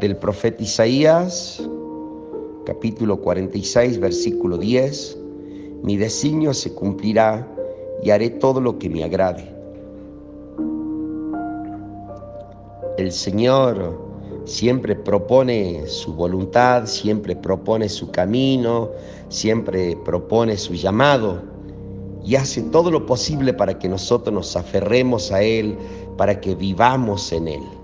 del profeta Isaías, capítulo 46, versículo 10. Mi designio se cumplirá y haré todo lo que me agrade. El Señor siempre propone su voluntad, siempre propone su camino, siempre propone su llamado y hace todo lo posible para que nosotros nos aferremos a Él, para que vivamos en Él.